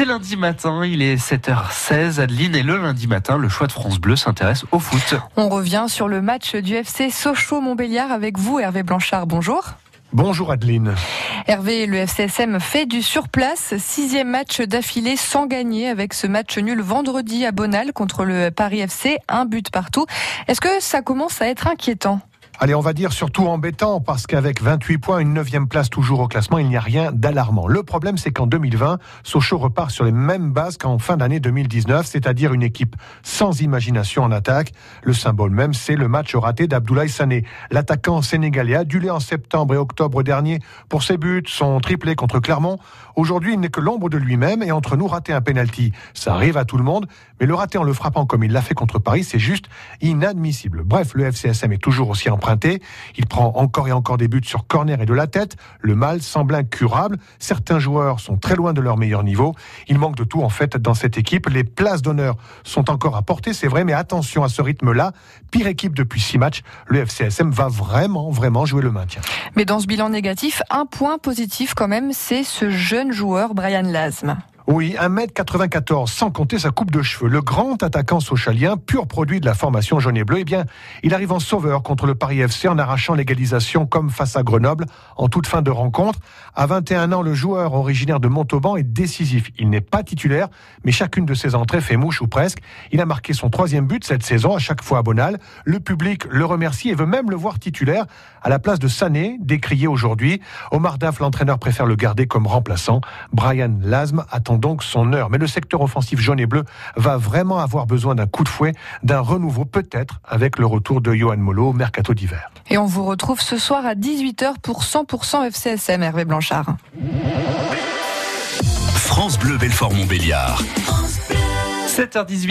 C'est lundi matin, il est 7h16. Adeline et le lundi matin, le choix de France Bleu s'intéresse au foot. On revient sur le match du FC Sochaux-Montbéliard avec vous, Hervé Blanchard. Bonjour. Bonjour Adeline. Hervé, le FCSM fait du surplace. Sixième match d'affilée sans gagner avec ce match nul vendredi à Bonal contre le Paris FC. Un but partout. Est-ce que ça commence à être inquiétant? Allez, on va dire surtout embêtant parce qu'avec 28 points, une neuvième place toujours au classement, il n'y a rien d'alarmant. Le problème, c'est qu'en 2020, Sochaux repart sur les mêmes bases qu'en fin d'année 2019, c'est-à-dire une équipe sans imagination en attaque. Le symbole même, c'est le match raté d'Abdoulaye Sané. L'attaquant sénégalais adulé en septembre et octobre dernier pour ses buts, son triplé contre Clermont. Aujourd'hui, il n'est que l'ombre de lui-même et entre nous, rater un penalty, ça arrive à tout le monde, mais le rater en le frappant comme il l'a fait contre Paris, c'est juste inadmissible. Bref, le FCSM est toujours aussi il prend encore et encore des buts sur corner et de la tête. Le mal semble incurable. Certains joueurs sont très loin de leur meilleur niveau. Il manque de tout en fait dans cette équipe. Les places d'honneur sont encore à porter, c'est vrai, mais attention à ce rythme-là. Pire équipe depuis six matchs. Le FCSM va vraiment, vraiment jouer le maintien. Mais dans ce bilan négatif, un point positif quand même, c'est ce jeune joueur Brian Lasme. Oui, 1m94, sans compter sa coupe de cheveux. Le grand attaquant socialien, pur produit de la formation jaune et bleu, eh bien, il arrive en sauveur contre le Paris FC en arrachant l'égalisation comme face à Grenoble en toute fin de rencontre. À 21 ans, le joueur originaire de Montauban est décisif. Il n'est pas titulaire, mais chacune de ses entrées fait mouche ou presque. Il a marqué son troisième but cette saison, à chaque fois à Bonal. Le public le remercie et veut même le voir titulaire à la place de Sané, décrié aujourd'hui. Omar Daf, l'entraîneur, préfère le garder comme remplaçant. Brian Lasme attend donc son heure. Mais le secteur offensif jaune et bleu va vraiment avoir besoin d'un coup de fouet, d'un renouveau peut-être avec le retour de Johan Molo au mercato d'hiver. Et on vous retrouve ce soir à 18h pour 100% FCSM, Hervé Blanchard. France Bleu Belfort Montbéliard. 7h18.